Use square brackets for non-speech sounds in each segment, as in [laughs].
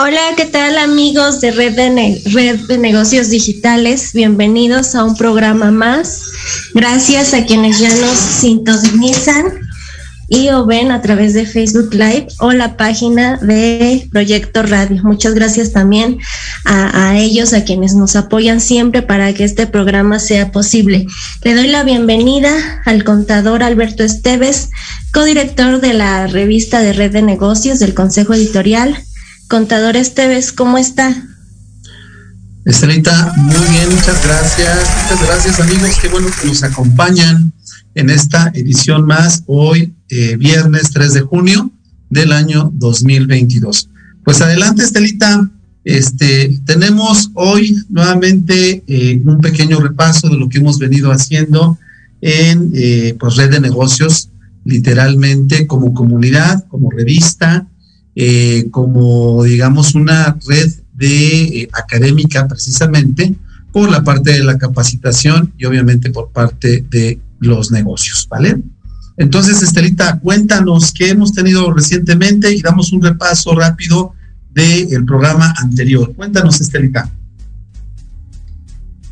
Hola, ¿qué tal amigos de Red de, Red de Negocios Digitales? Bienvenidos a un programa más. Gracias a quienes ya nos sintonizan y o ven a través de Facebook Live o la página de Proyecto Radio. Muchas gracias también a, a, ellos, a quienes nos apoyan siempre para que este programa sea posible. Le doy la bienvenida al contador Alberto Esteves, codirector de la revista de Red de Negocios del Consejo Editorial Contador Esteves, ¿cómo está? Estelita, muy bien, muchas gracias. Muchas gracias amigos, qué bueno que nos acompañan en esta edición más hoy, eh, viernes 3 de junio del año 2022. Pues adelante, Estelita. Este, tenemos hoy nuevamente eh, un pequeño repaso de lo que hemos venido haciendo en eh, pues red de negocios, literalmente como comunidad, como revista, eh, como, digamos, una red de eh, académica precisamente por la parte de la capacitación y obviamente por parte de los negocios, ¿vale? Entonces, Estelita, cuéntanos qué hemos tenido recientemente y damos un repaso rápido del programa anterior. Cuéntanos, Estelita.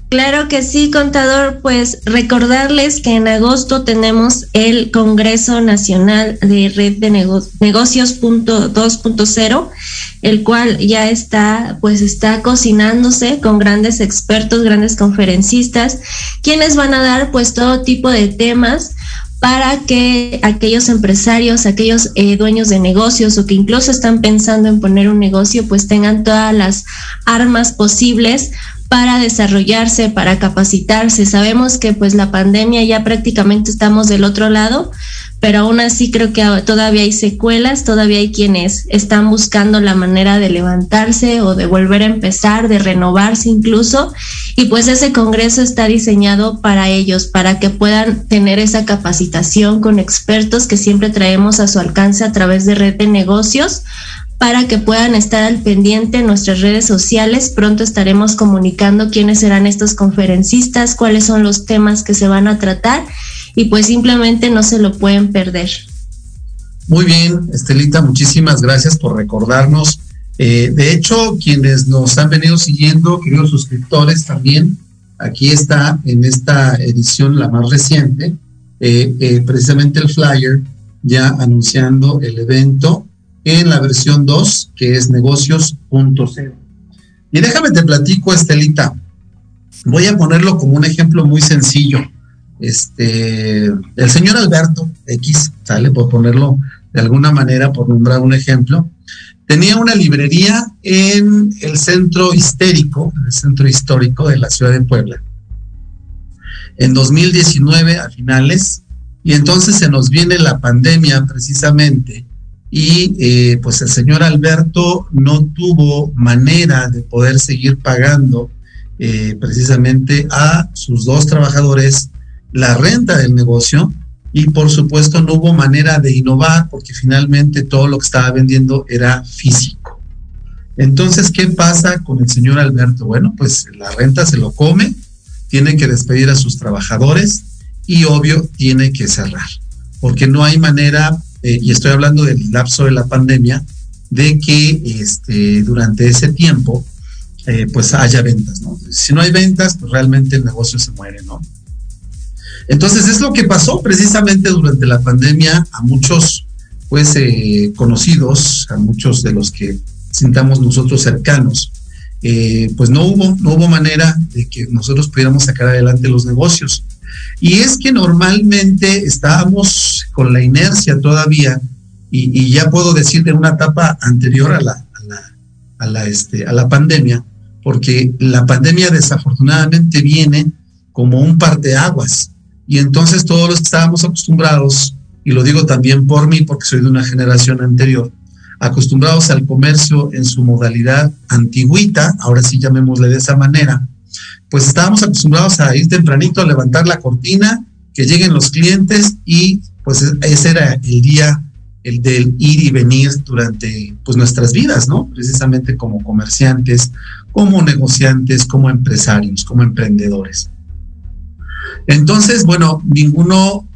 Claro que sí, contador. Pues recordarles que en agosto tenemos el Congreso Nacional de Red de Negocios 2.0, el cual ya está, pues está cocinándose con grandes expertos, grandes conferencistas, quienes van a dar pues todo tipo de temas para que aquellos empresarios, aquellos eh, dueños de negocios o que incluso están pensando en poner un negocio, pues tengan todas las armas posibles para desarrollarse, para capacitarse. Sabemos que pues la pandemia ya prácticamente estamos del otro lado, pero aún así creo que todavía hay secuelas, todavía hay quienes están buscando la manera de levantarse o de volver a empezar, de renovarse incluso. Y pues ese congreso está diseñado para ellos, para que puedan tener esa capacitación con expertos que siempre traemos a su alcance a través de red de negocios para que puedan estar al pendiente en nuestras redes sociales. Pronto estaremos comunicando quiénes serán estos conferencistas, cuáles son los temas que se van a tratar y pues simplemente no se lo pueden perder. Muy bien, Estelita, muchísimas gracias por recordarnos. Eh, de hecho, quienes nos han venido siguiendo, queridos suscriptores también, aquí está en esta edición, la más reciente, eh, eh, precisamente el flyer ya anunciando el evento en la versión 2, que es negocios.0. Y déjame te platico, Estelita. Voy a ponerlo como un ejemplo muy sencillo. Este, el señor Alberto X, sale por ponerlo de alguna manera, por nombrar un ejemplo, tenía una librería en el centro histérico, el centro histórico de la ciudad de Puebla. En 2019, a finales, y entonces se nos viene la pandemia precisamente, y eh, pues el señor Alberto no tuvo manera de poder seguir pagando eh, precisamente a sus dos trabajadores la renta del negocio y por supuesto no hubo manera de innovar porque finalmente todo lo que estaba vendiendo era físico. Entonces, ¿qué pasa con el señor Alberto? Bueno, pues la renta se lo come, tiene que despedir a sus trabajadores y obvio tiene que cerrar, porque no hay manera eh, y estoy hablando del lapso de la pandemia, de que este, durante ese tiempo eh, pues haya ventas, ¿no? Si no hay ventas, pues realmente el negocio se muere, ¿no? Entonces es lo que pasó precisamente durante la pandemia a muchos pues eh, conocidos, a muchos de los que sintamos nosotros cercanos. Eh, pues no hubo, no hubo manera de que nosotros pudiéramos sacar adelante los negocios. Y es que normalmente estábamos con la inercia todavía, y, ya puedo decir de una etapa anterior a la, a la, este, a la pandemia, porque la pandemia desafortunadamente viene como un parteaguas. Y entonces todos los que estábamos acostumbrados, y lo digo también por mí, porque soy de una generación anterior, acostumbrados al comercio en su modalidad antigüita, ahora sí llamémosle de esa manera, pues estábamos acostumbrados a ir tempranito a levantar la cortina, que lleguen los clientes y pues ese era el día el del ir y venir durante pues nuestras vidas, ¿no? Precisamente como comerciantes, como negociantes, como empresarios, como emprendedores. Entonces, bueno, ninguno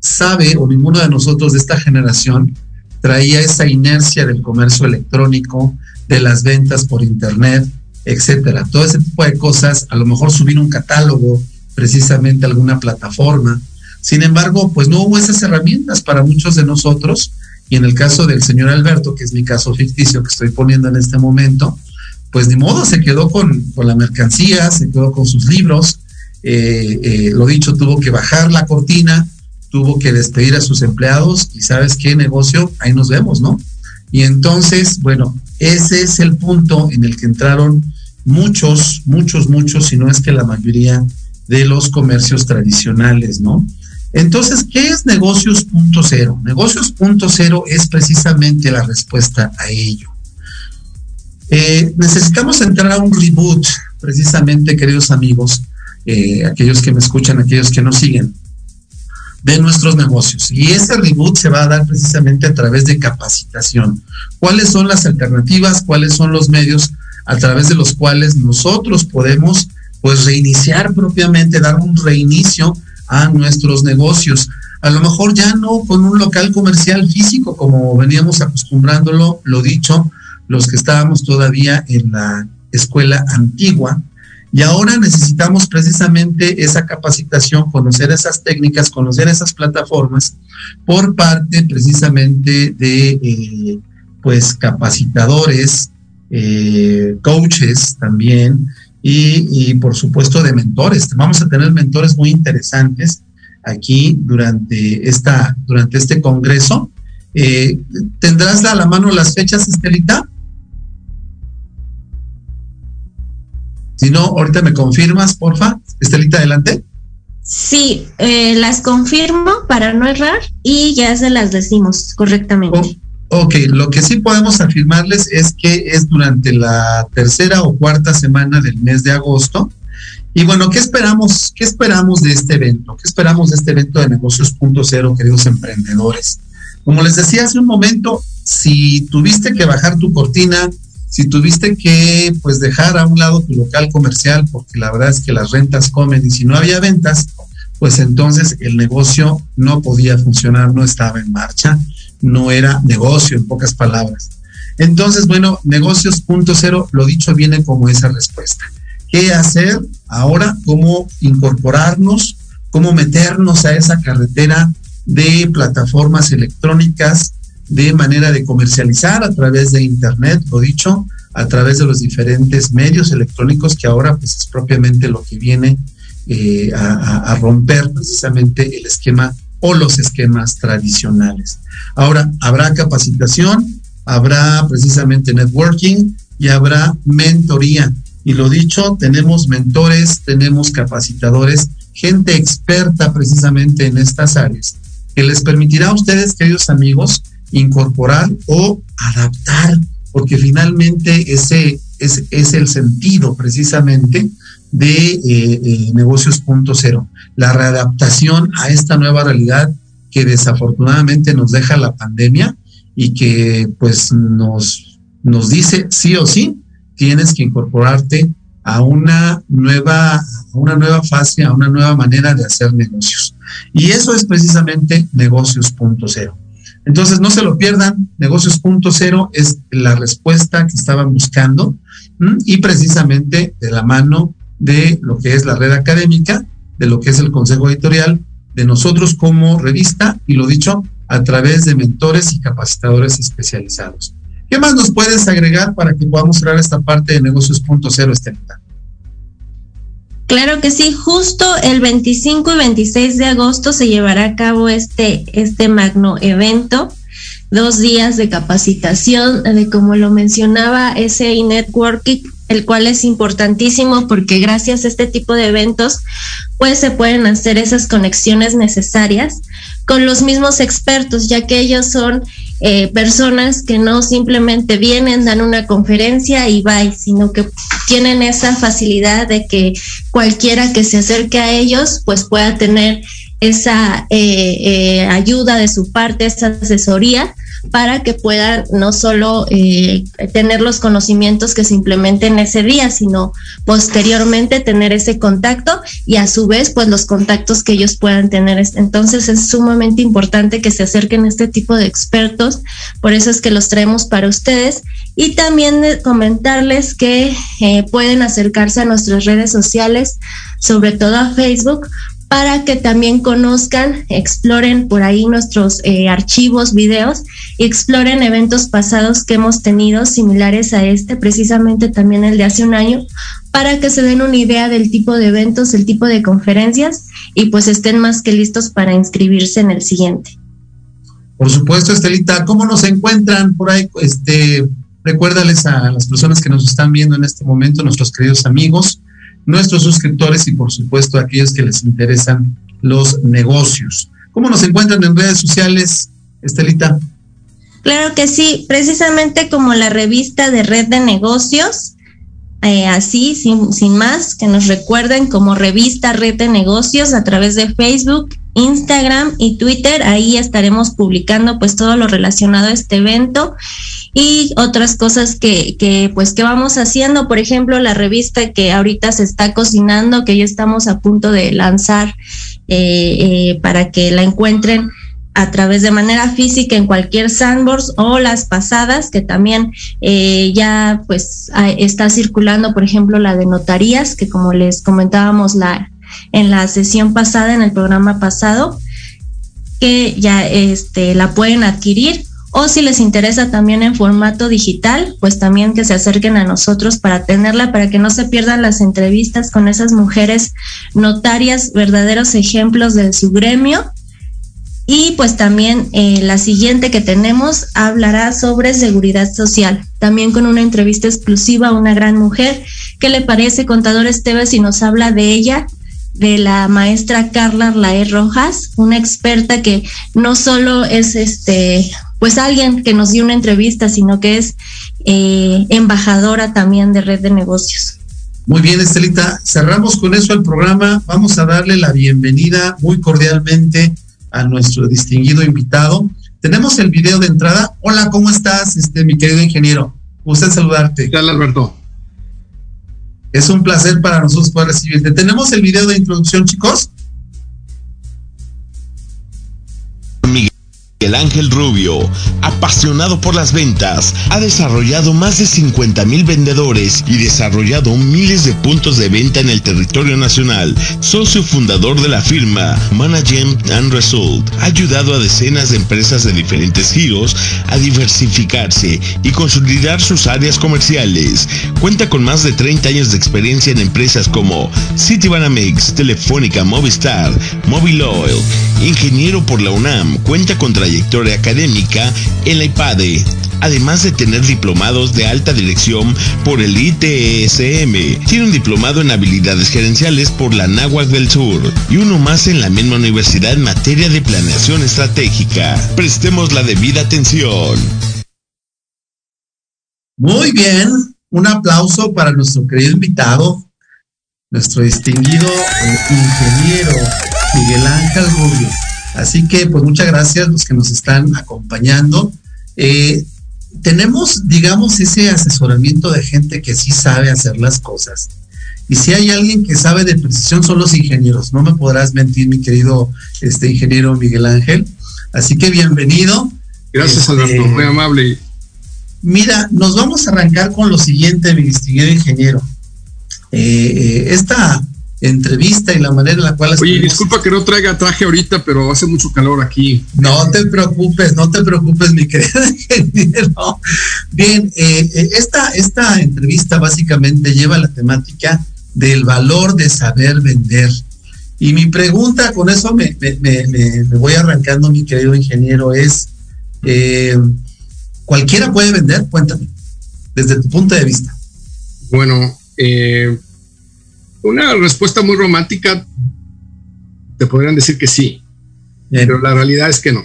sabe o ninguno de nosotros de esta generación traía esa inercia del comercio electrónico, de las ventas por internet, etcétera. Todo ese tipo de cosas, a lo mejor subir un catálogo, precisamente alguna plataforma. Sin embargo, pues no hubo esas herramientas para muchos de nosotros. Y en el caso del señor Alberto, que es mi caso ficticio que estoy poniendo en este momento, pues ni modo, se quedó con, la mercancía, se quedó con sus libros. Eh, eh, lo dicho, tuvo que bajar la cortina, tuvo que despedir a sus empleados y sabes qué negocio, ahí nos vemos, ¿no? Y entonces, bueno, ese es el punto en el que entraron muchos, muchos, muchos, si no es que la mayoría de los comercios tradicionales, ¿no? Entonces, ¿qué es negocios punto cero? Negocios punto cero es precisamente la respuesta a ello. Eh, necesitamos entrar a un reboot, precisamente, queridos amigos, eh, aquellos que me escuchan, aquellos que nos siguen de nuestros negocios. Y ese reboot se va a dar precisamente a través de capacitación. ¿Cuáles son las alternativas? ¿Cuáles son los medios a través de los cuales nosotros podemos pues reiniciar propiamente, dar un reinicio a nuestros negocios? A lo mejor ya no con un local comercial físico como veníamos acostumbrándolo, lo dicho, los que estábamos todavía en la escuela antigua, y ahora necesitamos precisamente esa capacitación, conocer esas técnicas, conocer esas plataformas por parte precisamente de eh, pues capacitadores, eh, coaches también y, por supuesto de mentores. Vamos a tener mentores muy interesantes aquí durante, esta, durante este congreso. Eh, ¿Tendrás a la mano las fechas, Estelita? Si no, ahorita me confirmas, porfa. Estelita, adelante. Sí, eh, las confirmo para no errar y ya se las decimos correctamente. Oh, ok, lo que sí podemos afirmarles es que es durante la tercera o cuarta semana del mes de agosto. Y bueno, ¿qué esperamos? ¿Qué esperamos de este evento? ¿Qué esperamos de este evento de negocios punto cero, queridos emprendedores? Como les decía hace un momento, si tuviste que bajar tu cortina, si tuviste que pues dejar a un lado tu local comercial porque la verdad es que las rentas comen y si no había ventas, pues entonces el negocio no podía funcionar, no estaba en marcha, no era negocio en pocas palabras. Entonces, bueno, negocios punto cero, lo dicho viene como esa respuesta. ¿Qué hacer ahora? ¿Cómo incorporarnos? ¿Cómo meternos a esa carretera de plataformas electrónicas de manera de comercializar a través de Internet, lo dicho, a través de los diferentes medios electrónicos que ahora pues es propiamente lo que viene eh, a, romper precisamente el esquema o los esquemas tradicionales. Ahora, habrá capacitación, habrá precisamente networking y habrá mentoría. Y lo dicho, tenemos mentores, tenemos capacitadores, gente experta precisamente en estas áreas, que les permitirá a ustedes, queridos amigos, incorporar o adaptar, porque finalmente ese es, el sentido precisamente de eh, eh, negocios punto cero, la readaptación a esta nueva realidad que desafortunadamente nos deja la pandemia y que pues nos, nos dice sí o sí, tienes que incorporarte a una nueva, a una nueva fase, a una nueva manera de hacer negocios. Y eso es precisamente negocios punto cero. Entonces, no se lo pierdan, negocios punto cero es la respuesta que estaban buscando y precisamente de la mano de lo que es la red académica, de lo que es el consejo editorial, de nosotros como revista y lo dicho, a través de mentores y capacitadores especializados. ¿Qué más nos puedes agregar para que podamos cerrar esta parte de negocios.0, Estelita? Claro que sí, justo el 25 y 26 de agosto se llevará a cabo este, este magno evento, dos días de capacitación, de como lo mencionaba, ese networking el cual es importantísimo porque gracias a este tipo de eventos pues se pueden hacer esas conexiones necesarias con los mismos expertos, ya que ellos son eh, personas que no simplemente vienen, dan una conferencia y bye, sino que tienen esa facilidad de que cualquiera que se acerque a ellos pues pueda tener esa eh, eh, ayuda de su parte, esa asesoría para que puedan no solo eh, tener los conocimientos que se implementen ese día, sino posteriormente tener ese contacto y a su vez pues los contactos que ellos puedan tener. Entonces es sumamente importante que se acerquen a este tipo de expertos, por eso es que los traemos para ustedes y también comentarles que eh, pueden acercarse a nuestras redes sociales, sobre todo a Facebook, para que también conozcan, exploren por ahí nuestros eh, archivos, videos y exploren eventos pasados que hemos tenido similares a este, precisamente también el de hace un año, para que se den una idea del tipo de eventos, el tipo de conferencias y pues estén más que listos para inscribirse en el siguiente. Por supuesto, Estelita, ¿cómo nos encuentran por ahí? Este, recuérdales a las personas que nos están viendo en este momento, nuestros queridos amigos, nuestros suscriptores y por supuesto aquellos que les interesan los negocios. ¿Cómo nos encuentran en redes sociales, Estelita? Claro que sí, precisamente como la revista de Red de Negocios, eh, así, sin, sin más, que nos recuerden como revista Red de Negocios a través de Facebook, Instagram y Twitter. Ahí estaremos publicando pues todo lo relacionado a este evento y otras cosas que, que pues que vamos haciendo. Por ejemplo, la revista que ahorita se está cocinando, que ya estamos a punto de lanzar eh, eh, para que la encuentren a través de manera física en cualquier sandbox o las pasadas que también eh, ya pues está circulando por ejemplo la de notarías que como les comentábamos la en la sesión pasada, en el programa pasado, que ya este, la pueden adquirir o si les interesa también en formato digital, pues también que se acerquen a nosotros para tenerla, para que no se pierdan las entrevistas con esas mujeres notarias, verdaderos ejemplos de su gremio. Y pues también eh, la siguiente que tenemos hablará sobre seguridad social, también con una entrevista exclusiva a una gran mujer. ¿Qué le parece, contador Esteves, si nos habla de ella de la maestra Carla Laer Rojas, una experta que no solo es este, pues alguien que nos dio una entrevista, sino que es eh, embajadora también de Red de Negocios. Muy bien, Estelita, cerramos con eso el programa. Vamos a darle la bienvenida muy cordialmente a nuestro distinguido invitado. Tenemos el video de entrada. Hola, ¿cómo estás, este, mi querido ingeniero? Gusto saludarte. ¿Qué tal, Alberto? Es un placer para nosotros poder recibirte. ¿Tenemos el video de introducción, chicos? El Ángel Rubio, apasionado por las ventas, ha desarrollado más de 50 mil vendedores y desarrollado miles de puntos de venta en el territorio nacional. Socio fundador de la firma Management and Result, ha ayudado a decenas de empresas de diferentes giros a diversificarse y consolidar sus áreas comerciales. Cuenta con más de 30 años de experiencia en empresas como Citibanamex, Telefónica, Movistar, Mobile Oil. Ingeniero por la UNAM, cuenta con trayectoria académica en la IPADE, además de tener diplomados de alta dirección por el ITESM. Tiene un diplomado en habilidades gerenciales por la NAWAC del Sur y uno más en la misma universidad en materia de planeación estratégica. Prestemos la debida atención. Muy bien, un aplauso para nuestro querido invitado, nuestro distinguido eh, ingeniero Miguel Ángel Rubio. Así que, pues muchas gracias los que nos están acompañando. Eh, tenemos, digamos, ese asesoramiento de gente que sí sabe hacer las cosas. Y si hay alguien que sabe de precisión son los ingenieros. No me podrás mentir, mi querido este ingeniero Miguel Ángel. Así que bienvenido. Gracias, Este, Alberto, muy amable. Mira, nos vamos a arrancar con lo siguiente, mi distinguido ingeniero. Eh, eh, esta, entrevista y la manera en la cual... Oye, disculpa que no traiga traje ahorita, pero hace mucho calor aquí. No te preocupes, no te preocupes, mi querido [laughs] ingeniero. Bien, eh, eh, esta, esta entrevista básicamente lleva la temática del valor de saber vender. Y mi pregunta, con eso me, voy arrancando, mi querido ingeniero, es, eh, ¿cualquiera puede vender? Cuéntame, desde tu punto de vista. Bueno, eh, una respuesta muy romántica, te podrían decir que sí, pero la realidad es que no.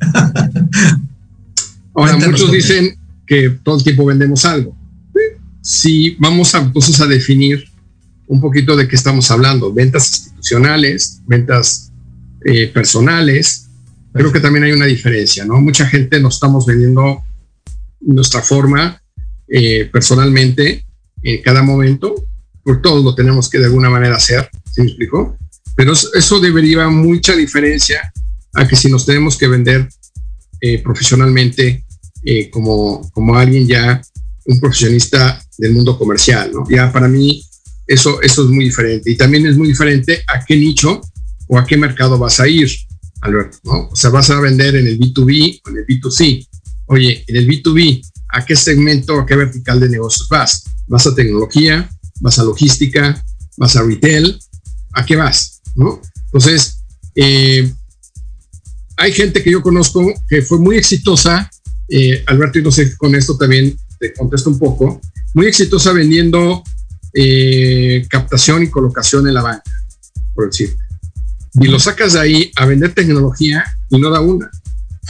[laughs] Ahora, muchos dicen que todo el tiempo vendemos algo. Si vamos a, entonces a definir un poquito de qué estamos hablando, ventas institucionales, ventas eh, personales, creo que también hay una diferencia, ¿no? Mucha gente nos estamos vendiendo nuestra forma eh, personalmente en cada momento por todos lo tenemos que de alguna manera hacer, ¿se me explicó? Pero eso debería mucha diferencia a que si nos tenemos que vender eh, profesionalmente eh, como, como alguien ya, un profesionista del mundo comercial, ¿no? Ya para mí eso, eso es muy diferente. Y también es muy diferente a qué nicho o a qué mercado vas a ir, Alberto, ¿no? O sea, vas a vender en el B2B o en el B2C. Oye, en el B2B, ¿a qué segmento, a qué vertical de negocios vas? ¿Vas a tecnología? Vas a logística, vas a retail, ¿a qué vas? ¿No? Entonces, eh, hay gente que yo conozco que fue muy exitosa, eh, Alberto, y no sé, con esto también te contesto un poco, muy exitosa vendiendo eh, captación y colocación en la banca, por decirte. Y lo sacas de ahí a vender tecnología y no da una,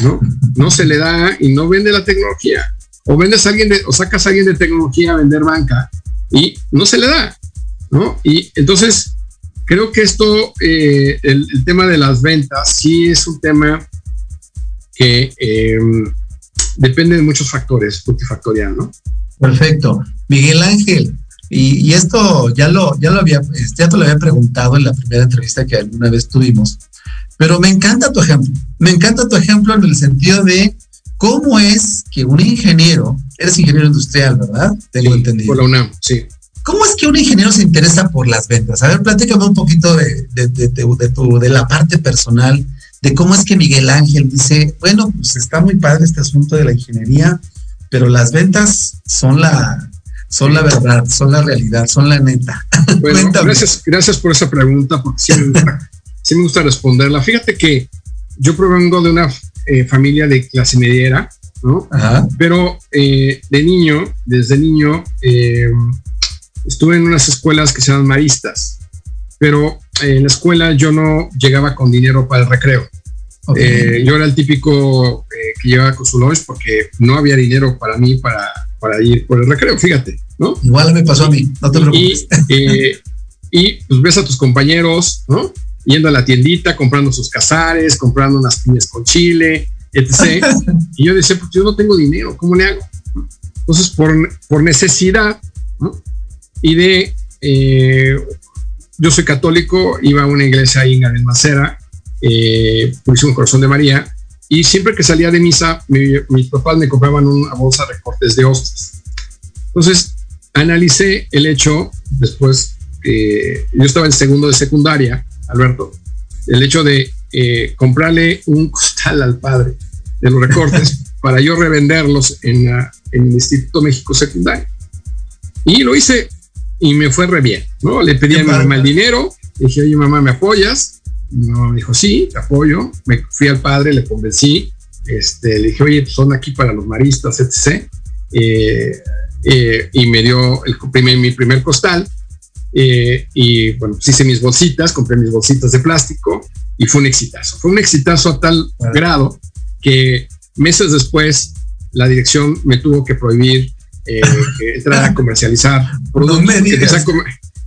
¿no? No se le da y no vende la tecnología. O vendes a alguien de, o sacas a alguien de tecnología a vender banca y no se le da, ¿no? Y entonces creo que esto, eh, el, tema de las ventas, sí es un tema que eh, depende de muchos factores, multifactorial, ¿no? Perfecto. Miguel Ángel, y, esto ya lo, ya lo había, este, ya te lo había preguntado en la primera entrevista que alguna vez tuvimos, pero me encanta tu ejemplo. Me encanta tu ejemplo en el sentido de cómo es que un ingeniero Eres ingeniero industrial, ¿verdad? Tengo entendido. Por la UNAM, sí. ¿Cómo es que un ingeniero se interesa por las ventas? A ver, platícame un poquito de, de, de, de, la parte personal, de cómo es que Miguel Ángel dice, bueno, pues está muy padre este asunto de la ingeniería, pero las ventas son la, son la verdad, son la realidad, son la neta. [laughs] Bueno, gracias, gracias por esa pregunta, porque sí me, gusta, sí me gusta responderla. Fíjate que yo provengo de una eh, familia de clase mediera, pero eh, de niño, desde niño, eh, estuve en unas escuelas que se llaman maristas, pero en la escuela yo no llegaba con dinero para el recreo. Eh, yo era el típico que llevaba con su lunch porque no había dinero para mí para, para ir por el recreo, fíjate, ¿no? Igual me pasó a mí, no te preocupes. Y, y pues ves a tus compañeros, ¿no? Yendo a la tiendita, comprando sus cazares, comprando unas piñas con chile, [laughs] y yo decía, pues yo no tengo dinero, ¿cómo le hago? Entonces, por, por necesidad, y de, eh, yo soy católico, iba a una iglesia ahí en Almacera, eh, un corazón de María, y siempre que salía de misa, mis papás me compraban una bolsa de cortes de hostias. Entonces, analicé el hecho, después, que yo estaba en segundo de secundaria, Alberto, el hecho de eh, comprarle un costal al padre de los recortes [laughs] para yo revenderlos en, el Instituto México Secundario. Y lo hice y me fue re bien, ¿no? Le pedí a mi mamá el dinero, le dije, oye mamá, ¿me apoyas? no me dijo, sí, te apoyo. Me fui al padre, le convencí, este, le dije, oye, pues son aquí para los maristas, etc. Eh, eh, y me dio el primer, mi primer costal. Eh, y bueno, pues hice mis bolsitas, compré mis bolsitas de plástico y fue un exitazo. Fue un exitazo a tal grado que meses después la dirección me tuvo que prohibir eh, entrar a comercializar [laughs] productos.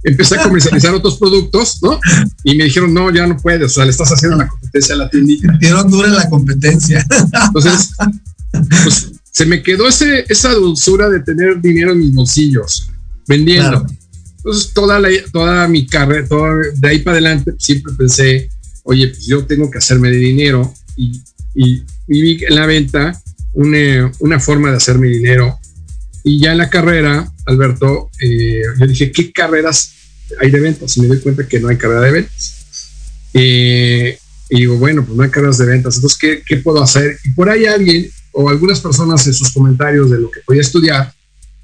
empecé, a, comercializar otros productos, ¿no? Y me dijeron, no, ya no puedes, o sea, le estás haciendo la competencia a la tiendita. Dieron dura la competencia. Entonces, [laughs] pues se me quedó ese, esa dulzura de tener dinero en mis bolsillos, vendiendo. Entonces, toda, la, toda mi carrera, toda, de ahí para adelante, siempre pensé, oye, pues yo tengo que hacerme de dinero y, y vi en la venta una, una, forma de hacer mi dinero. Y ya en la carrera, Alberto, eh, yo dije, ¿qué carreras hay de ventas y me doy cuenta que no hay carrera de ventas. Eh, y digo, bueno, pues no hay carreras de ventas, entonces, ¿qué, ¿qué, puedo hacer? Y por ahí alguien o algunas personas en sus comentarios de lo que podía estudiar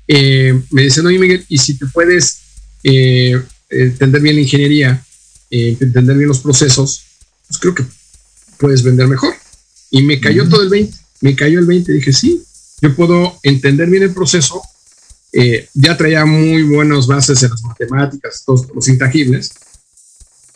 eh, me dicen, oye Miguel, ¿y si te puedes eh, entender bien la ingeniería, entender bien los procesos, pues creo que puedes vender mejor? Y me cayó todo el 20, me cayó el 20, dije, sí, yo puedo entender bien el proceso, eh, ya traía muy buenas bases en las matemáticas, todos los intangibles.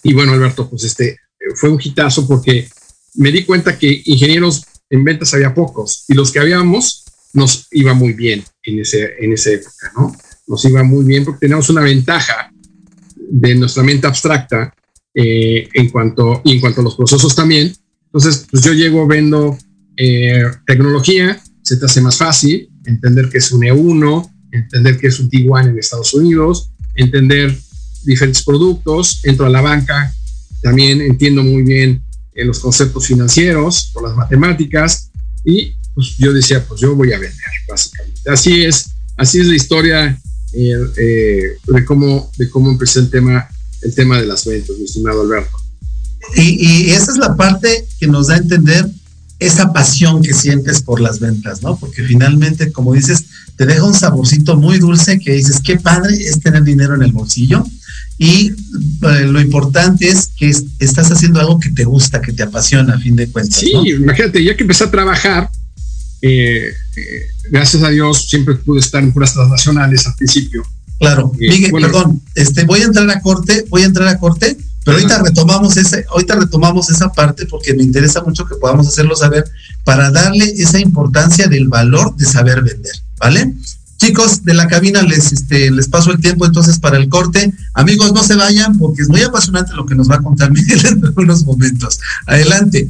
Y bueno, Alberto, pues este fue un hitazo porque me di cuenta que ingenieros en ventas había pocos y los que habíamos nos iba muy bien en, ese, en esa época, ¿no? Nos iba muy bien porque teníamos una ventaja de nuestra mente abstracta eh, en, cuanto, y en cuanto a los procesos también. Entonces, pues yo llego viendo eh, tecnología, se te hace más fácil entender que es un E1, entender que es un T1 en Estados Unidos, entender diferentes productos, entro a la banca, también entiendo muy bien eh, los conceptos financieros por las matemáticas y pues yo decía, pues yo voy a vender, básicamente. Así es, así es la historia eh, de, cómo, de cómo empecé el tema, el tema de las ventas, mi estimado Alberto. Y, y esa es la parte que nos da a entender esa pasión que sientes por las ventas, ¿no? Porque finalmente, como dices, te deja un saborcito muy dulce que dices, qué padre es tener dinero en el bolsillo. Y eh, lo importante es que estás haciendo algo que te gusta, que te apasiona, a fin de cuentas. Sí, imagínate, ya que empecé a trabajar, eh, eh, gracias a Dios, siempre pude estar en puras transnacionales al principio. Claro, Miguel, perdón, este, voy a entrar a corte, voy a entrar a corte pero ahorita retomamos ese, ahorita retomamos esa parte porque me interesa mucho que podamos hacerlo saber para darle esa importancia del valor de saber vender, ¿vale? Chicos de la cabina, les, este, les paso el tiempo entonces para el corte. Amigos, no se vayan porque es muy apasionante lo que nos va a contar [laughs] Miguel en unos momentos. Adelante.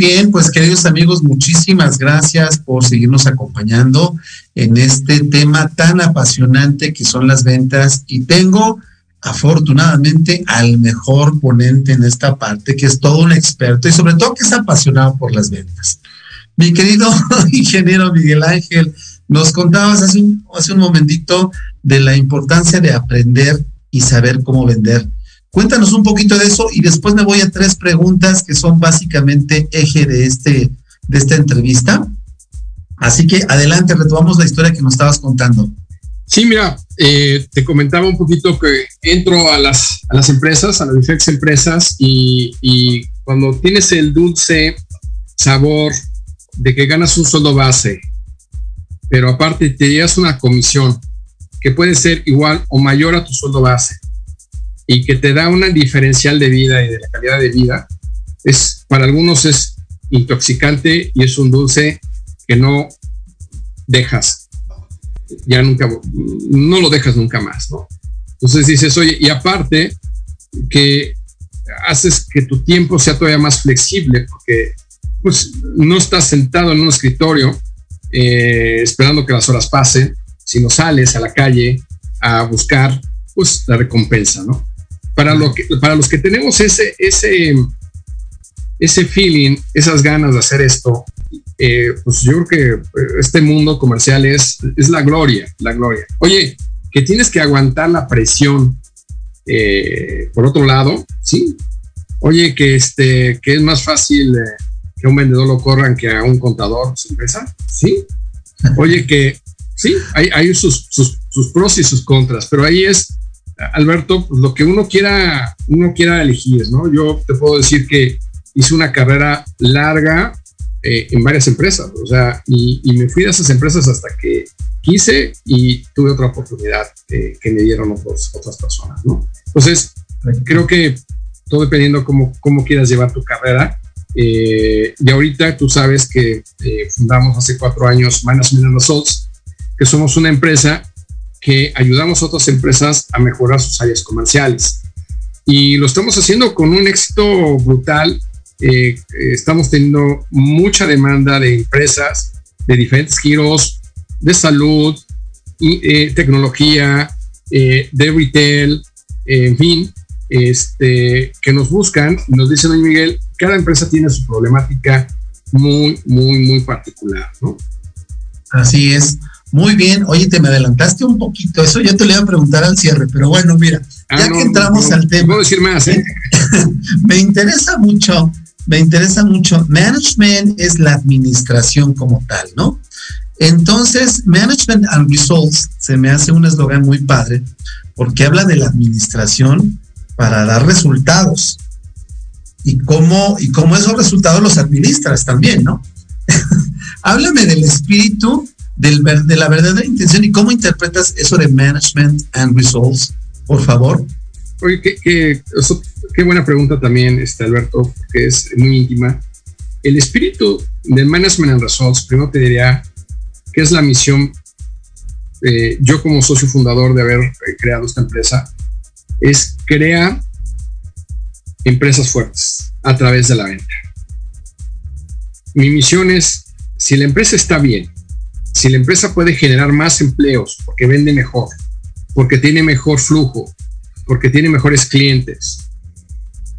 Bien, pues queridos amigos, muchísimas gracias por seguirnos acompañando en este tema tan apasionante que son las ventas y tengo afortunadamente al mejor ponente en esta parte, que es todo un experto y sobre todo que es apasionado por las ventas. Mi querido [laughs] ingeniero Miguel Ángel, nos contabas hace un, hace un momentito de la importancia de aprender y saber cómo vender. Cuéntanos un poquito de eso y después me voy a tres preguntas que son básicamente eje de, este, de esta entrevista. Así que adelante, retomamos la historia que nos estabas contando. Sí, mira, eh, te comentaba un poquito que entro a las, a las empresas, a las diferentes empresas y, cuando tienes el dulce sabor de que ganas un sueldo base, pero aparte te llevas una comisión que puede ser igual o mayor a tu sueldo base y que te da una diferencial de vida y de la calidad de vida, es para algunos es intoxicante y es un dulce que no dejas, ya nunca, no lo dejas nunca más, ¿no? Entonces dices, oye, y aparte que haces que tu tiempo sea todavía más flexible, porque pues no estás sentado en un escritorio eh, esperando que las horas pasen, sino sales a la calle a buscar pues la recompensa, ¿no? Para, lo que, para los que tenemos ese, ese, ese feeling, esas ganas de hacer esto, eh, pues yo creo que eh, este mundo comercial es, es la gloria, la gloria. Oye, que tienes que aguantar la presión eh, por otro lado, sí. Oye, que, este, que es más fácil que un vendedor lo corran que a un contador su empresa, sí. Oye, que sí, hay, hay sus, sus, sus pros y sus contras, pero ahí es Alberto, pues, lo que uno quiera, uno quiera elegir, ¿no? Yo te puedo decir que hice una carrera larga eh, en varias empresas, o sea, y, me fui de esas empresas hasta que quise y tuve otra oportunidad que me dieron otras personas, ¿no? Entonces, creo que todo dependiendo cómo, cómo quieras llevar tu carrera. Eh, y ahorita tú sabes que eh, fundamos hace cuatro años Management Results, que somos una empresa que ayudamos a otras empresas a mejorar sus áreas comerciales. Y lo estamos haciendo con un éxito brutal. Eh, estamos teniendo mucha demanda de empresas de diferentes giros, de salud, y, eh, tecnología, eh, de retail, en fin, este, que nos buscan y nos dicen, oye Miguel, cada empresa tiene su problemática muy, muy, muy particular, ¿no? Así es. Muy bien, oye, te me adelantaste un poquito, eso yo te lo iba a preguntar al cierre, pero bueno, mira, ah, ya que entramos al tema. Puedo decir más, ¿eh? [laughs] me interesa mucho, me interesa mucho. Management es la administración como tal, ¿no? Entonces, Management and Results se me hace un eslogan muy padre porque habla de la administración para dar resultados y cómo, y cómo esos resultados los administras también, ¿no? [laughs] Háblame del espíritu de la verdadera intención y cómo interpretas eso de management and results, por favor. Oye, qué, qué, buena pregunta también, este, Alberto, porque es muy íntima. El espíritu del management and results, primero te diría que es la misión, eh, yo como socio fundador de haber eh, creado esta empresa, es crear empresas fuertes a través de la venta. Mi misión es, si la empresa está bien, si la empresa puede generar más empleos porque vende mejor, porque tiene mejor flujo, porque tiene mejores clientes,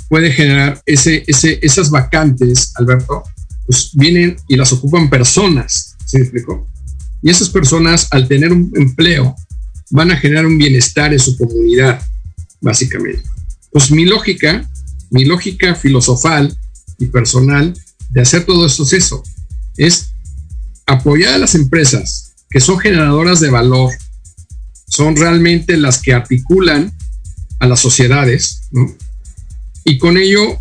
puede generar ese, esas vacantes, Alberto, pues vienen y las ocupan personas, ¿se me explicó? Y esas personas, al tener un empleo, van a generar un bienestar en su comunidad, básicamente. Pues mi lógica, mi lógica filosofal y personal de hacer todo esto es eso, es apoyar a las empresas que son generadoras de valor, son realmente las que articulan a las sociedades, Y con ello,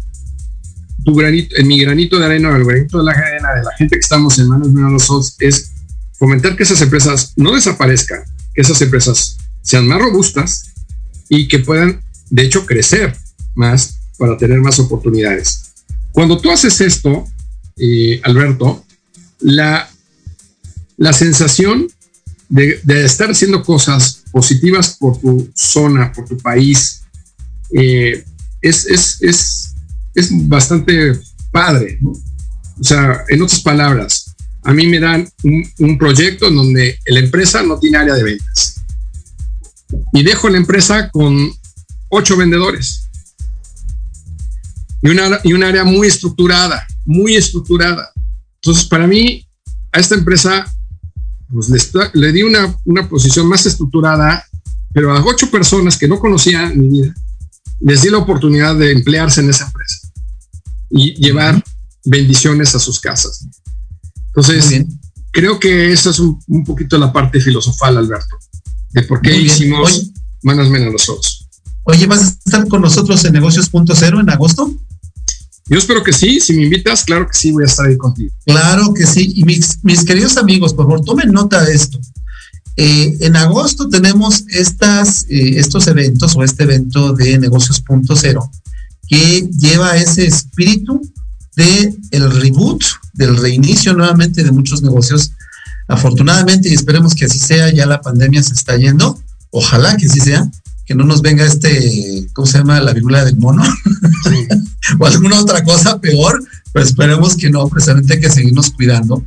tu granito, en mi granito de arena, el granito de la arena de la gente que estamos en manos de los es fomentar que esas empresas no desaparezcan, que esas empresas sean más robustas y que puedan, de hecho, crecer más para tener más oportunidades. Cuando tú haces esto, eh, Alberto, la la sensación de, estar haciendo cosas positivas por tu zona, por tu país, eh, es, es, bastante padre. O sea, en otras palabras, a mí me dan un, proyecto en donde la empresa no tiene área de ventas. Y dejo la empresa con ocho vendedores. Y una, y un área muy estructurada, muy estructurada. Entonces, para mí, a esta empresa, pues le, di una, una, posición más estructurada, pero a ocho personas que no conocía mi vida, les di la oportunidad de emplearse en esa empresa y llevar bendiciones a sus casas. Entonces, creo que esa es un, poquito la parte filosofal, Alberto, de por qué hicimos Manos Menos nosotros. Oye, ¿vas a estar con nosotros en Negocios.0 en agosto? Yo espero que sí. Si me invitas, claro que sí, voy a estar ahí contigo. Claro que sí. Y mis, mis queridos amigos, por favor, tomen nota de esto. Eh, en agosto tenemos estas, eh, estos eventos o este evento de Negocios.0 que lleva ese espíritu de reboot, del reinicio nuevamente de muchos negocios. Afortunadamente, y esperemos que así sea, ya la pandemia se está yendo. Ojalá que así sea, que no nos venga este, ¿cómo se llama? La viruela del mono. [laughs] o alguna otra cosa peor, pero esperemos que no, precisamente hay que seguirnos cuidando.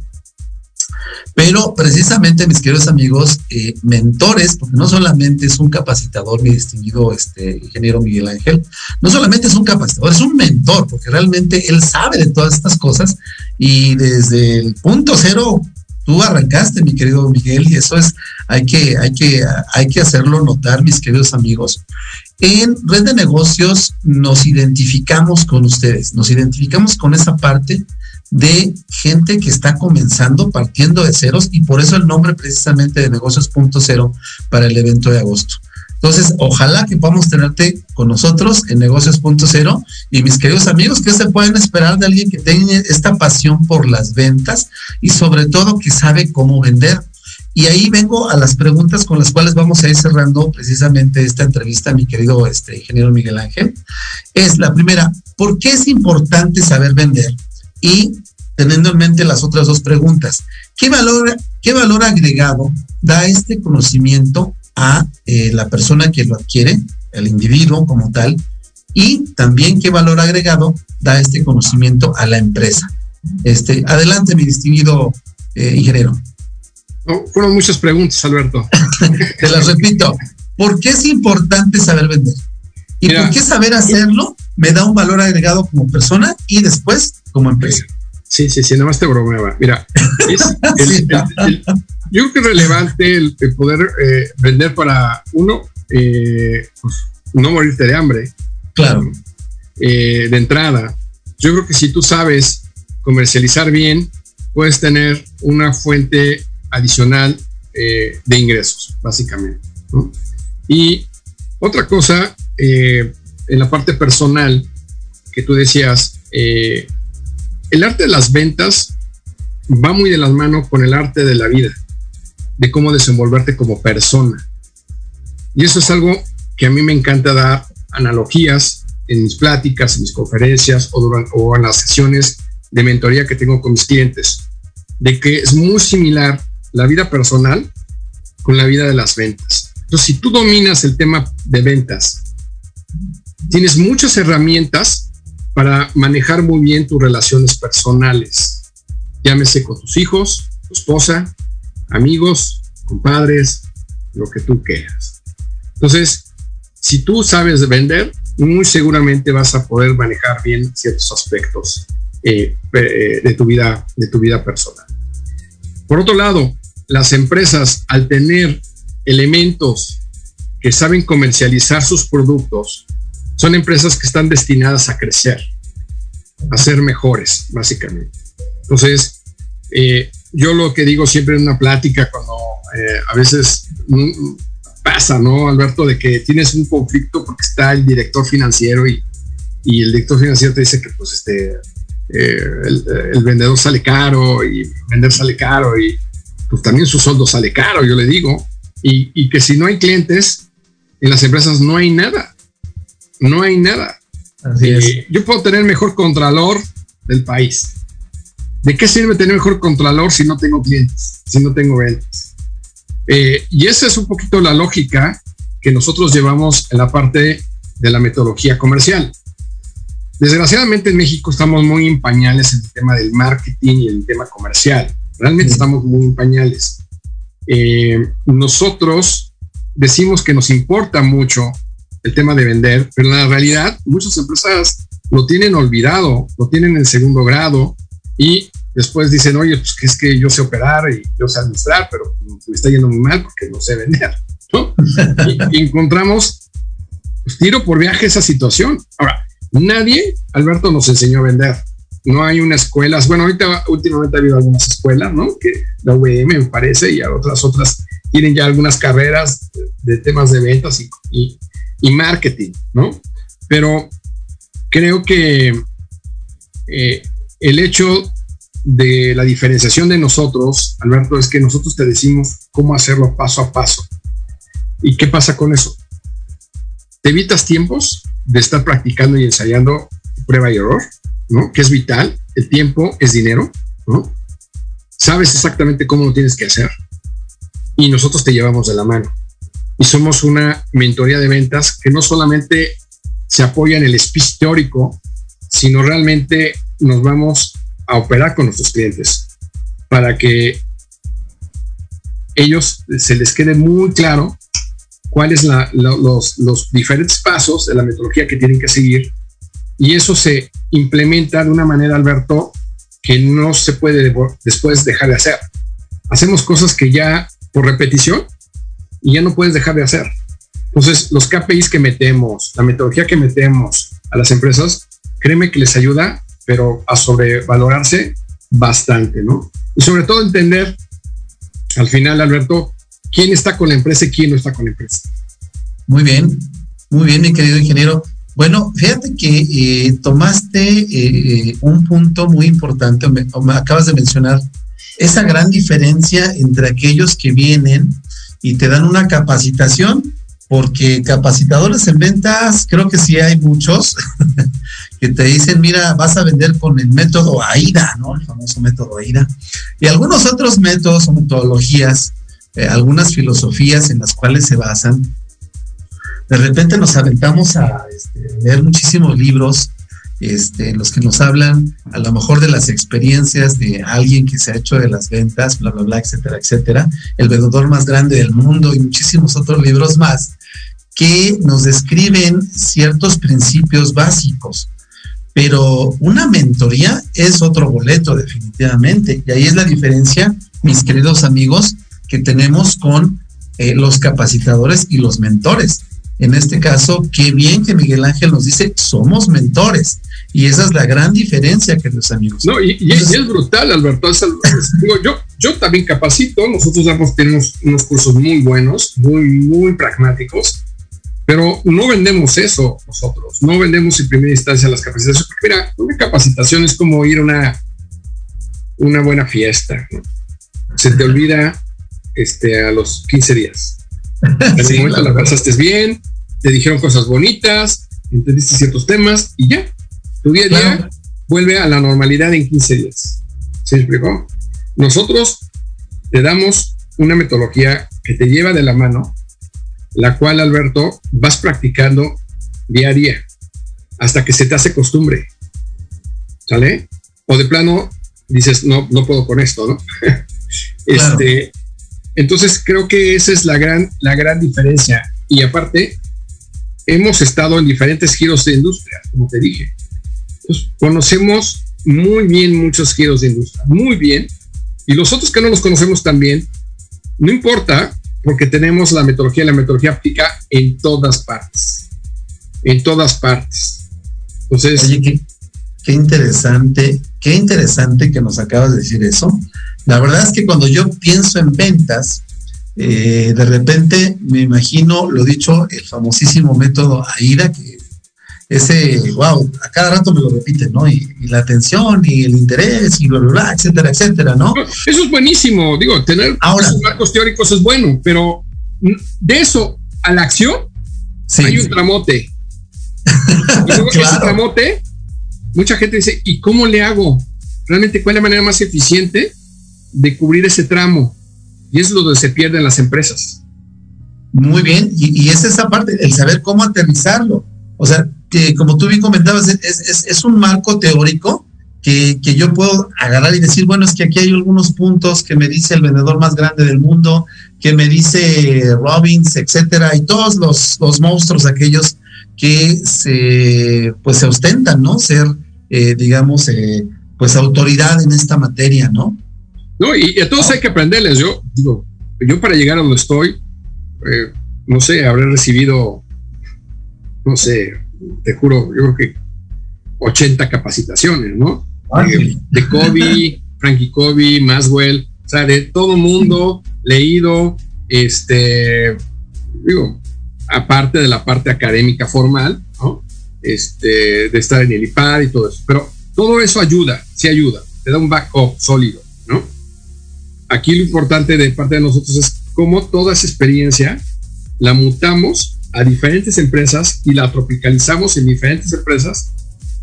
Pero precisamente, mis queridos amigos, eh, mentores, porque no solamente es un capacitador, mi distinguido este, ingeniero Miguel Ángel, no solamente es un capacitador, es un mentor, porque realmente él sabe de todas estas cosas y desde el punto cero tú arrancaste, mi querido Miguel, y eso es, hay que, hay que, hay que hacerlo notar, mis queridos amigos. En Red de Negocios nos identificamos con ustedes, nos identificamos con esa parte de gente que está comenzando partiendo de ceros y por eso el nombre precisamente de negocios.0 para el evento de agosto. Entonces, ojalá que podamos tenerte con nosotros en negocios.0 y mis queridos amigos, que se pueden esperar de alguien que tenga esta pasión por las ventas y sobre todo que sabe cómo vender. Y ahí vengo a las preguntas con las cuales vamos a ir cerrando precisamente esta entrevista, mi querido este, ingeniero Miguel Ángel. Es la primera, ¿por qué es importante saber vender? y teniendo en mente las otras dos preguntas. ¿Qué valor, qué valor agregado da este conocimiento a eh, la persona que lo adquiere, el individuo como tal? Y también qué valor agregado da este conocimiento a la empresa. Este, adelante, mi distinguido eh, ingeniero. fueron muchas preguntas, Alberto. [laughs] Te las repito. ¿Por qué es importante saber vender? ¿Y por qué saber hacerlo me da un valor agregado como persona y después como empresa. Sí, sí, sí, nada más te bromeaba. Mira, [laughs] yo creo que es relevante el, poder eh, vender para uno, eh, pues, no morirte de hambre. Claro. Eh, de entrada, yo creo que si tú sabes comercializar bien, puedes tener una fuente adicional de ingresos, básicamente. Y otra cosa, en la parte personal, que tú decías, el arte de las ventas va muy de las manos con el arte de la vida, de cómo desenvolverte como persona. Y eso es algo que a mí me encanta dar analogías en mis pláticas, en mis conferencias o, o en las sesiones de mentoría que tengo con mis clientes, de que es muy similar la vida personal con la vida de las ventas. Entonces, si tú dominas el tema de ventas, tienes muchas herramientas para manejar muy bien tus relaciones personales. Llámese con tus hijos, tu esposa, amigos, compadres, lo que tú quieras. Entonces, si tú sabes vender, muy seguramente vas a poder manejar bien ciertos aspectos eh, eh, de, tu vida, de tu vida personal. Por otro lado, las empresas al tener elementos que saben comercializar sus productos, son empresas que están destinadas a crecer, a ser mejores, básicamente. Entonces, eh, yo lo que digo siempre en una plática, cuando eh, a veces pasa, ¿no, Alberto? De que tienes un conflicto porque está el director financiero y, el director financiero te dice que pues este, eh, el, vendedor sale caro y vender sale caro y pues también su sueldo sale caro, yo le digo, y, y que si no hay clientes, en las empresas no hay nada no hay nada. Eh, yo puedo tener mejor contralor del país. ¿De qué sirve tener mejor contralor si no tengo clientes, si no tengo ventas? Eh, y esa es un poquito la lógica que nosotros llevamos en la parte de la metodología comercial. Desgraciadamente en México estamos muy en pañales en el tema del marketing y el tema comercial. Realmente estamos muy en pañales. Eh, nosotros decimos que nos importa mucho el tema de vender, pero en la realidad muchas empresas lo tienen olvidado, lo tienen en segundo grado y después dicen, oye, pues que es que yo sé operar y yo sé administrar, pero me está yendo muy mal porque no sé vender. [laughs] y, encontramos pues, tiro por viaje esa situación. Ahora, nadie, Alberto, nos enseñó a vender. No hay una escuela, bueno, ahorita últimamente ha habido algunas escuelas, ¿no? Que la UVM me parece y otras otras tienen ya algunas carreras de, temas de ventas y, y, marketing, ¿no? Pero creo que eh, el hecho de la diferenciación de nosotros, Alberto, es que nosotros te decimos cómo hacerlo paso a paso. ¿Y qué pasa con eso? Te evitas tiempos de estar practicando y ensayando prueba y error, ¿no? Que es vital. El tiempo es dinero, ¿no? Sabes exactamente cómo lo tienes que hacer y nosotros te llevamos de la mano. Y somos una mentoría de ventas que no solamente se apoya en el speech teórico, sino realmente nos vamos a operar con nuestros clientes para que ellos se les quede muy claro cuáles son los, los diferentes pasos de la metodología que tienen que seguir y eso se implementa de una manera, Alberto, que no se puede después dejar de hacer. Hacemos cosas que ya por repetición y ya no puedes dejar de hacer. Entonces, los KPIs que metemos, la metodología que metemos a las empresas, créeme que les ayuda pero a sobrevalorarse bastante, ¿no? Y sobre todo entender, al final, Alberto, quién está con la empresa y quién no está con la empresa. Muy bien, muy bien, mi querido ingeniero. Bueno, fíjate que eh, tomaste eh, un punto muy importante, acabas de mencionar esa gran diferencia entre aquellos que vienen y te dan una capacitación porque capacitadores en ventas, creo que sí hay muchos [laughs] que te dicen, mira, vas a vender con el método AIDA, ¿no? El famoso método AIDA. Y algunos otros métodos o metodologías, eh, algunas filosofías en las cuales se basan. De repente nos aventamos a este, leer muchísimos libros este, los que nos hablan a lo mejor de las experiencias de alguien que se ha hecho de las ventas, bla, bla, bla, etcétera, etcétera, el vendedor más grande del mundo y muchísimos otros libros más que nos describen ciertos principios básicos. Pero una mentoría es otro boleto definitivamente. Y ahí es la diferencia, mis queridos amigos, que tenemos con eh, los capacitadores y los mentores. En este caso, qué bien que Miguel Ángel nos dice, somos mentores. Y esa es la gran diferencia, queridos amigos. No, y, es, brutal, Alberto. yo, yo también capacito, nosotros damos, tenemos unos cursos muy buenos, muy, muy pragmáticos pero no vendemos eso nosotros, no vendemos en primera instancia las capacitaciones. Mira, una capacitación es como ir a una, una buena fiesta. Se te olvida este, a los 15 días. En el momento la pasaste bien, te dijeron cosas bonitas, entendiste ciertos temas y ya. Tu día a día vuelve a la normalidad en 15 días. ¿Se explicó? Nosotros te damos una metodología que te lleva de la mano la cual, Alberto, vas practicando día a día hasta que se te hace costumbre. ¿Sale? O de plano dices, no, no puedo con esto, ¿no? [laughs] este, entonces creo que esa es la gran, la gran diferencia. Y aparte, hemos estado en diferentes giros de industria, como te dije. conocemos muy bien muchos giros de industria, muy bien. Y los otros que no los conocemos también, no importa, porque tenemos la metodología, la metodología aplica en todas partes, en todas partes. Entonces, Oye, qué, interesante, qué interesante que nos acabas de decir eso. La verdad es que cuando yo pienso en ventas, eh, de repente me imagino, lo dicho, el famosísimo método AIDA, que ese, wow, a cada rato me lo repiten, ¿no? Y, la atención y el interés y bla, bla, bla, etcétera, etcétera, ¿no? Eso es buenísimo, digo, tener Ahora, marcos teóricos es bueno, pero de eso a la acción hay un tramote. Y luego [laughs] ese tramote, mucha gente dice, ¿y cómo le hago? Realmente, ¿cuál es la manera más eficiente de cubrir ese tramo? Y es lo donde se pierden las empresas. Muy bien, y, y es esa parte, el saber cómo aterrizarlo. O sea, que, como tú bien comentabas, es, es, un marco teórico que, que, yo puedo agarrar y decir, bueno, es que aquí hay algunos puntos que me dice el vendedor más grande del mundo, que me dice Robbins, etcétera, y todos los, los monstruos aquellos que se, pues se ostentan, ¿no? Ser, eh, digamos, eh, pues autoridad en esta materia, ¿no? No, y, todos hay que aprenderles. Yo digo, yo para llegar a donde estoy, eh, no sé, habré recibido, no sé, te juro, yo creo que 80 capacitaciones, ¿no? de Kobe, [laughs] Frankie Kobe, Maswell, o sea, de todo mundo, leído, este, digo, aparte de la parte académica formal, ¿no? Este, de estar en el IPAD y todo eso. Pero todo eso ayuda, sí ayuda, te da un backup sólido, ¿no? Aquí lo importante de parte de nosotros es cómo toda esa experiencia la mutamos a diferentes empresas y la tropicalizamos en diferentes empresas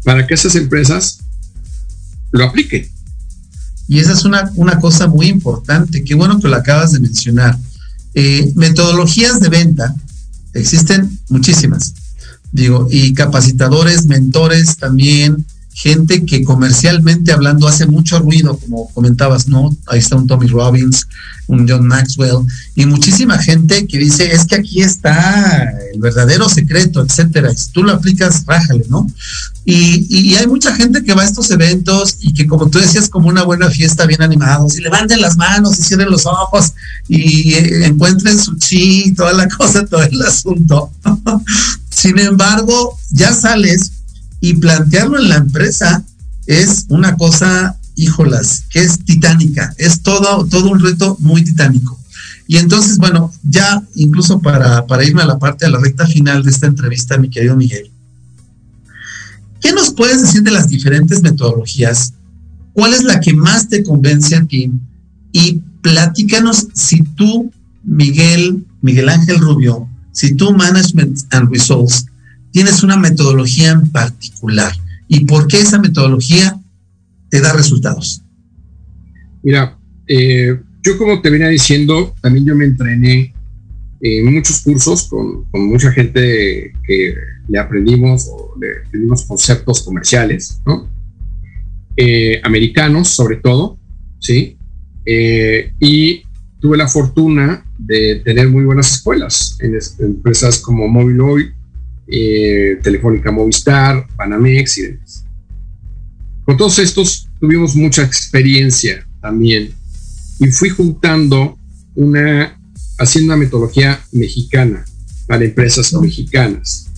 para que esas empresas lo apliquen. Y esa es una, una cosa muy importante, qué bueno que lo acabas de mencionar. Eh, metodologías de venta existen muchísimas, digo, y capacitadores, mentores también, gente que comercialmente hablando hace mucho ruido, como comentabas, ¿no? Ahí está un Tommy Robbins, un John Maxwell, y muchísima gente que dice, es que aquí está el verdadero secreto, etcétera. Si tú lo aplicas, rájale, ¿no? Y, hay mucha gente que va a estos eventos y que, como tú decías, como una buena fiesta, bien animados, y levanten las manos y cierren los ojos y eh, encuentren su chi, toda la [laughs] cosa, todo el asunto. [laughs] Sin embargo, ya sales y plantearlo en la empresa es una cosa, híjolas, que es titánica, es todo, todo un reto muy titánico. Y entonces, bueno, ya incluso para, para irme a la parte, a la recta final de esta entrevista, mi querido Miguel, ¿qué nos puedes decir de las diferentes metodologías? ¿Cuál es la que más te convence a ti? Y platícanos si tú, Miguel, Miguel Ángel Rubio, si tú Management and Results tienes una metodología en particular y por qué esa metodología te da resultados. Mira, eh, yo como te venía diciendo, también yo me entrené en muchos cursos con, mucha gente que le aprendimos o le aprendimos conceptos comerciales, ¿no? Eh, americanos sobre todo, ¿sí? Eh, y tuve la fortuna de tener muy buenas escuelas en, empresas como Mobile eh, Telefónica Movistar, Panamex y demás. Con todos estos tuvimos mucha experiencia también y fui juntando una, haciendo una metodología mexicana para empresas mexicanas,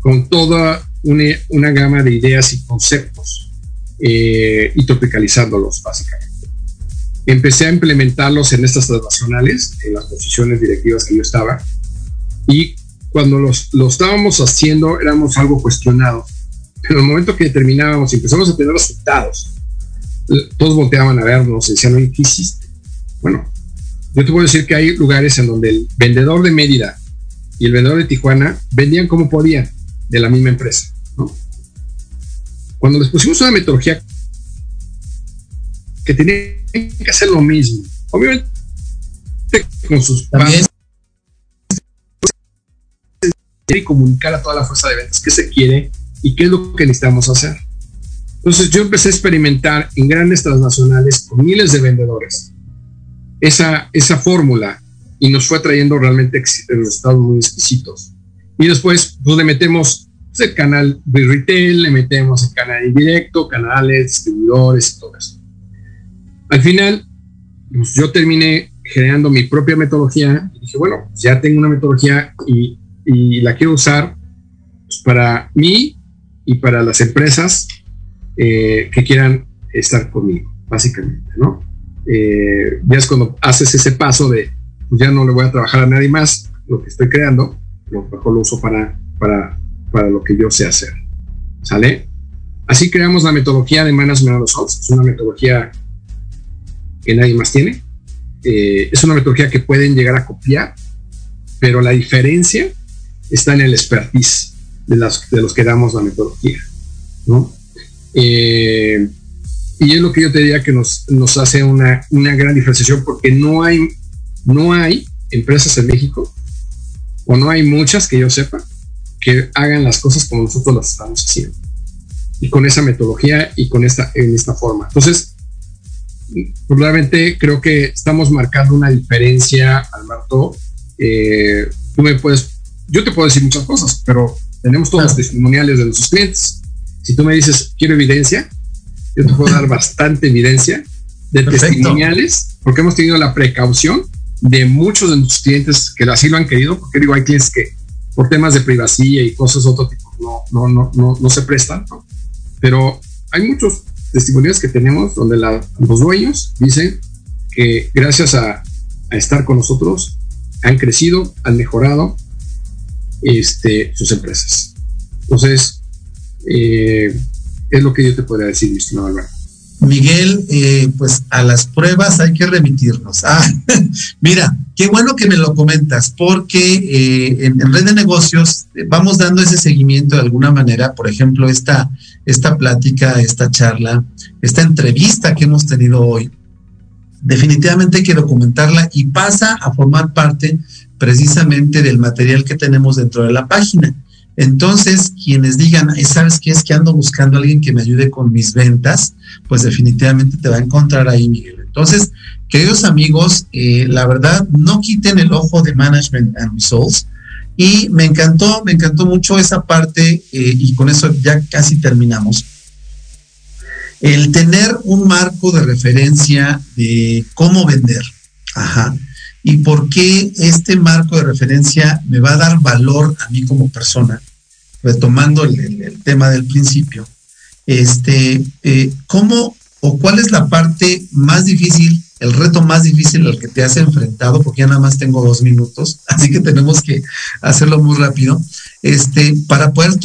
con toda una, gama de ideas y conceptos eh, y tropicalizándolos básicamente. Empecé a implementarlos en estas transnacionales, en las posiciones directivas que yo estaba, y cuando lo estábamos haciendo éramos algo cuestionados. Pero en el momento que terminábamos y empezamos a tener resultados, todos volteaban a vernos y decían, oye, ¿qué hiciste? Bueno, yo te puedo decir que hay lugares en donde el vendedor de Mérida y el vendedor de Tijuana vendían como podían de la misma empresa. Cuando les pusimos una metodología que tenía que hacer lo mismo, obviamente con sus y comunicar a toda la fuerza de ventas qué se quiere y qué es lo que necesitamos hacer. Entonces yo empecé a experimentar en grandes transnacionales con miles de vendedores esa, esa fórmula y nos fue trayendo realmente resultados muy exquisitos. Y después pues, le metemos pues, el canal de retail, le metemos el canal indirecto, canales, distribuidores y todo eso. Al final, pues, yo terminé generando mi propia metodología y dije, bueno, ya tengo una metodología y y la quiero usar pues, para mí y para las empresas eh, que quieran estar conmigo, básicamente, ¿no? Eh, ya es cuando haces ese paso de, pues ya no le voy a trabajar a nadie más lo que estoy creando, lo mejor lo uso para, para, para lo que yo sé hacer, ¿sale? Así creamos la metodología de Management Results, es una metodología que nadie más tiene, eh, es una metodología que pueden llegar a copiar, pero la diferencia está en el expertise de, las, de los que damos la metodología, ¿no? Eh, y es lo que yo te diría que nos, nos hace una, una, gran diferenciación porque no hay, no hay empresas en México, o no hay muchas que yo sepa, que hagan las cosas como nosotros las estamos haciendo. Y con esa metodología y con esta, en esta forma. Entonces, probablemente creo que estamos marcando una diferencia, Alberto. Eh, tú me puedes, yo te puedo decir muchas cosas, pero tenemos todos los testimoniales de nuestros clientes. Si tú me dices, quiero evidencia, yo te puedo dar bastante evidencia de testimoniales, porque hemos tenido la precaución de muchos de nuestros clientes que así lo han querido, porque digo, hay clientes que por temas de privacidad y cosas de otro tipo no, no, no, no, no se prestan, pero hay muchos testimonios que tenemos donde los dueños dicen que gracias a, estar con nosotros han crecido, han mejorado este, sus empresas. Entonces, eh, es lo que yo te podría decir, mi estimado. Miguel, eh, pues a las pruebas hay que remitirnos. Ah, [laughs] mira, qué bueno que me lo comentas, porque eh, en, red de negocios eh, vamos dando ese seguimiento de alguna manera. Por ejemplo, esta, esta plática, esta charla, esta entrevista que hemos tenido hoy, definitivamente hay que documentarla y pasa a formar parte precisamente del material que tenemos dentro de la página. Entonces, quienes digan, ¿sabes qué? Es que ando buscando a alguien que me ayude con mis ventas, pues definitivamente te va a encontrar ahí, Miguel. Entonces, queridos amigos, eh, la verdad, no quiten el ojo de Management and Results. Y me encantó, me encantó mucho esa parte, eh, y con eso ya casi terminamos. El tener un marco de referencia de cómo vender. Ajá y por qué este marco de referencia me va a dar valor a mí como persona, retomando el, tema del principio. Este, eh, ¿Cómo o cuál es la parte más difícil, el reto más difícil al que te has enfrentado? Porque ya nada más tengo dos minutos, [laughs] así que tenemos que hacerlo muy rápido, este, para poder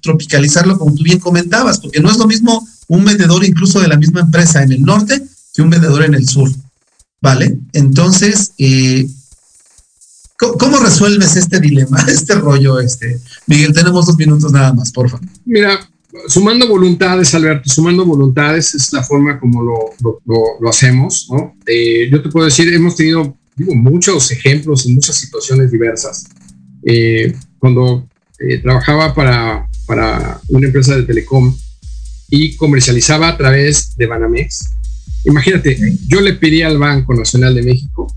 tropicalizarlo como tú bien comentabas, porque no es lo mismo un vendedor incluso de la misma empresa en el norte que un vendedor en el sur. ¿Vale? Entonces, eh, ¿cómo, resuelves este dilema, [laughs] este rollo? Este? Miguel, tenemos dos minutos nada más, por favor. Mira, sumando voluntades, Alberto, sumando voluntades es la forma como lo, lo, hacemos, ¿no? Eh, yo te puedo decir, hemos tenido muchos ejemplos en muchas situaciones diversas. Eh, cuando trabajaba para, para una empresa de telecom y comercializaba a través de Banamex, Imagínate, yo le pedí al Banco Nacional de México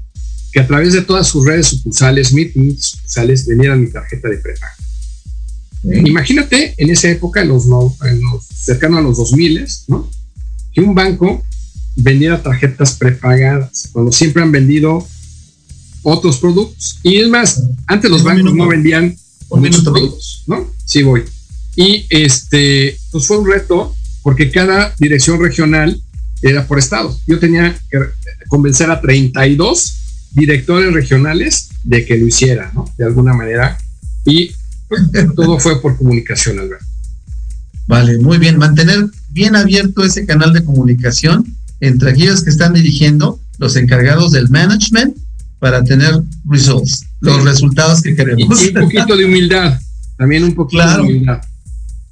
que a través de todas sus redes sucursales, mis sucursales, vendieran mi tarjeta de prepago. Imagínate en esa época, en los, cercano a los 2000, ¿no? Que un banco vendiera tarjetas prepagadas, cuando siempre han vendido otros productos. Y es más, antes los bancos no vendían muchos productos, ¿no? Sí, voy. Y este, pues fue un reto porque cada dirección regional era por estado. Yo tenía que convencer a 32 directores regionales de que lo hiciera, ¿no? De alguna manera. Y todo fue por comunicación, Alberto. Vale, muy bien. Mantener bien abierto ese canal de comunicación entre aquellos que están dirigiendo, los encargados del management, para tener results, los resultados que queremos. Y, un poquito de humildad, también un poquito de humildad.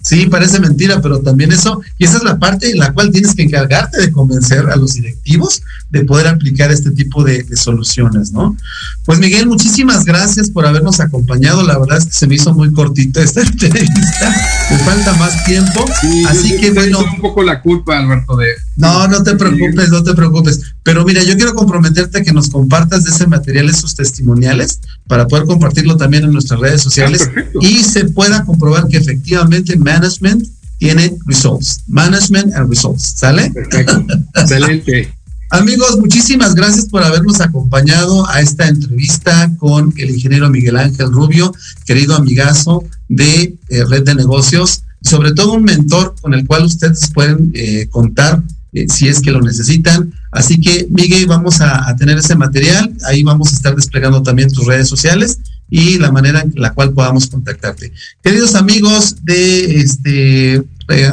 Sí, parece mentira, pero también eso, y esa es la parte en la cual tienes que encargarte de convencer a los directivos de poder aplicar este tipo de, soluciones, ¿no? Pues Miguel, muchísimas gracias por habernos acompañado. La verdad es que se me hizo muy cortita esta [laughs] entrevista. Me falta más tiempo. así que bueno. Un poco la culpa, Alberto, de. No, no te preocupes, no te preocupes. Pero mira, yo quiero comprometerte a que nos compartas de ese material, esos testimoniales, para poder compartirlo también en nuestras redes sociales ah, y se pueda comprobar que efectivamente management tiene results. Management and results. ¿Sale? Perfecto. [laughs] Excelente. Amigos, muchísimas gracias por habernos acompañado a esta entrevista con el ingeniero Miguel Ángel Rubio, querido amigazo de eh, Red de Negocios, y sobre todo un mentor con el cual ustedes pueden eh, contar eh, si es que lo necesitan. Así que, Miguel, vamos a, tener ese material. Ahí vamos a estar desplegando también tus redes sociales y la manera en la cual podamos contactarte. Queridos amigos de este eh,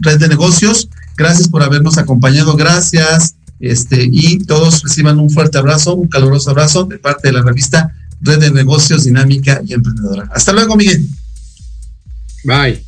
Red de Negocios, gracias por habernos acompañado. Gracias. Este, y todos reciban un fuerte abrazo, un caluroso abrazo de parte de la revista Red de Negocios Dinámica y Emprendedora. Hasta luego, Miguel. Bye.